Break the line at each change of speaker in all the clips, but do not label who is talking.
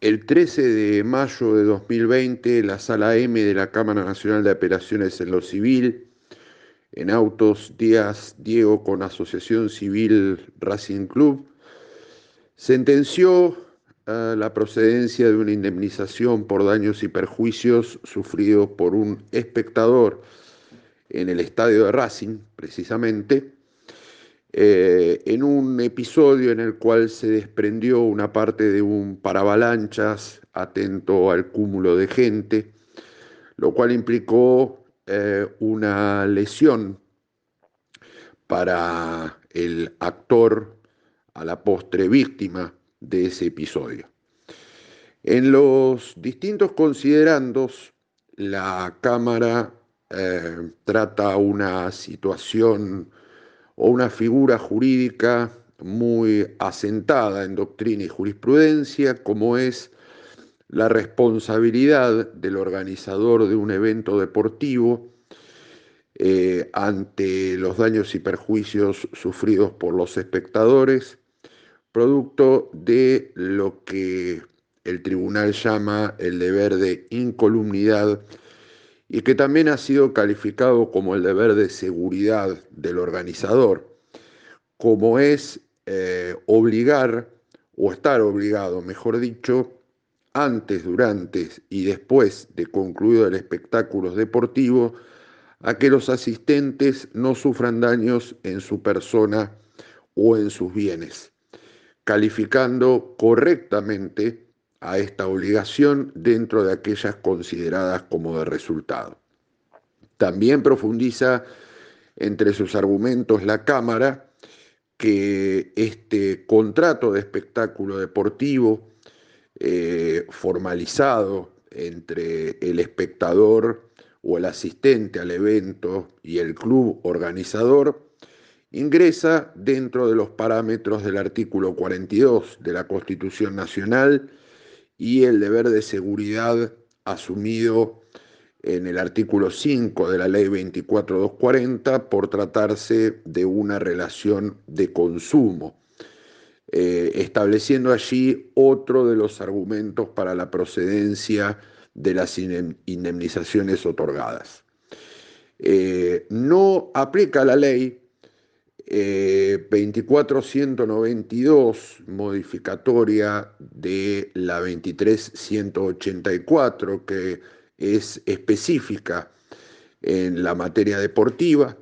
13 de mayo de 2020, la Sala M de la Cámara Nacional de Operaciones en lo Civil, en Autos Díaz Diego con Asociación Civil Racing Club, sentenció eh, la procedencia de una indemnización por daños y perjuicios sufridos por un espectador en el estadio de Racing, precisamente, eh, en un episodio en el cual se desprendió una parte de un paravalanchas atento al cúmulo de gente, lo cual implicó eh, una lesión para el actor a la postre víctima de ese episodio. En los distintos considerandos, la Cámara eh, trata una situación o una figura jurídica muy asentada en doctrina y jurisprudencia, como es la responsabilidad del organizador de un evento deportivo eh, ante los daños y perjuicios sufridos por los espectadores, producto de lo que el tribunal llama el deber de incolumnidad y que también ha sido calificado como el deber de seguridad del organizador, como es eh, obligar o estar obligado, mejor dicho, antes, durante y después de concluido el espectáculo deportivo, a que los asistentes no sufran daños en su persona o en sus bienes, calificando correctamente a esta obligación dentro de aquellas consideradas como de resultado. También profundiza entre sus argumentos la Cámara que este contrato de espectáculo deportivo eh, formalizado entre el espectador o el asistente al evento y el club organizador ingresa dentro de los parámetros del artículo 42 de la Constitución Nacional y el deber de seguridad asumido en el artículo 5 de la ley 24240 por tratarse de una relación de consumo, eh, estableciendo allí otro de los argumentos para la procedencia de las indemnizaciones otorgadas. Eh, no aplica la ley 24192, eh, modificatoria de la 23184, que es específica en la materia deportiva,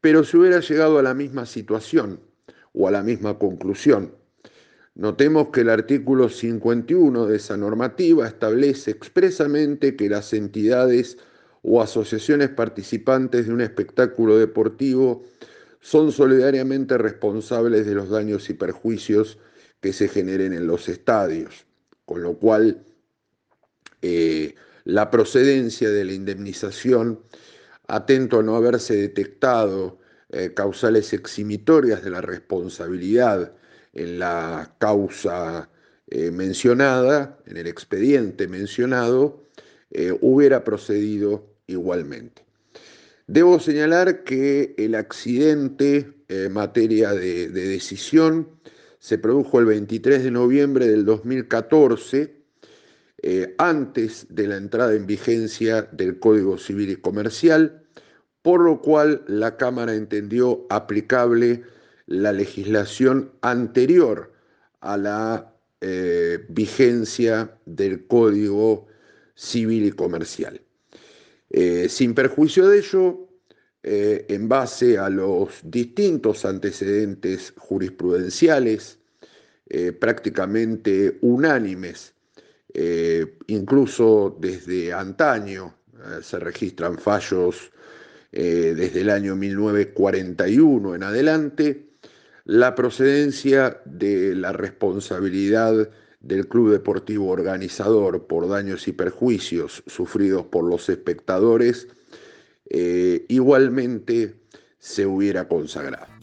pero se hubiera llegado a la misma situación o a la misma conclusión. Notemos que el artículo 51 de esa normativa establece expresamente que las entidades o asociaciones participantes de un espectáculo deportivo son solidariamente responsables de los daños y perjuicios que se generen en los estadios, con lo cual eh, la procedencia de la indemnización, atento a no haberse detectado eh, causales eximitorias de la responsabilidad en la causa eh, mencionada, en el expediente mencionado, hubiera procedido igualmente. Debo señalar que el accidente en materia de, decisión se produjo el 23 de noviembre del 2014, eh, antes de la entrada en vigencia del Código Civil y Comercial, por lo cual la Cámara entendió aplicable la legislación anterior a la eh, vigencia del Código Civil y Comercial. Eh, sin perjuicio de ello, eh, en base a los distintos antecedentes jurisprudenciales, eh, prácticamente unánimes, incluso desde antaño, se registran fallos desde el año 1941 en adelante, la procedencia de la responsabilidad del Club Deportivo Organizador por daños y perjuicios sufridos por los espectadores, eh, igualmente se hubiera consagrado.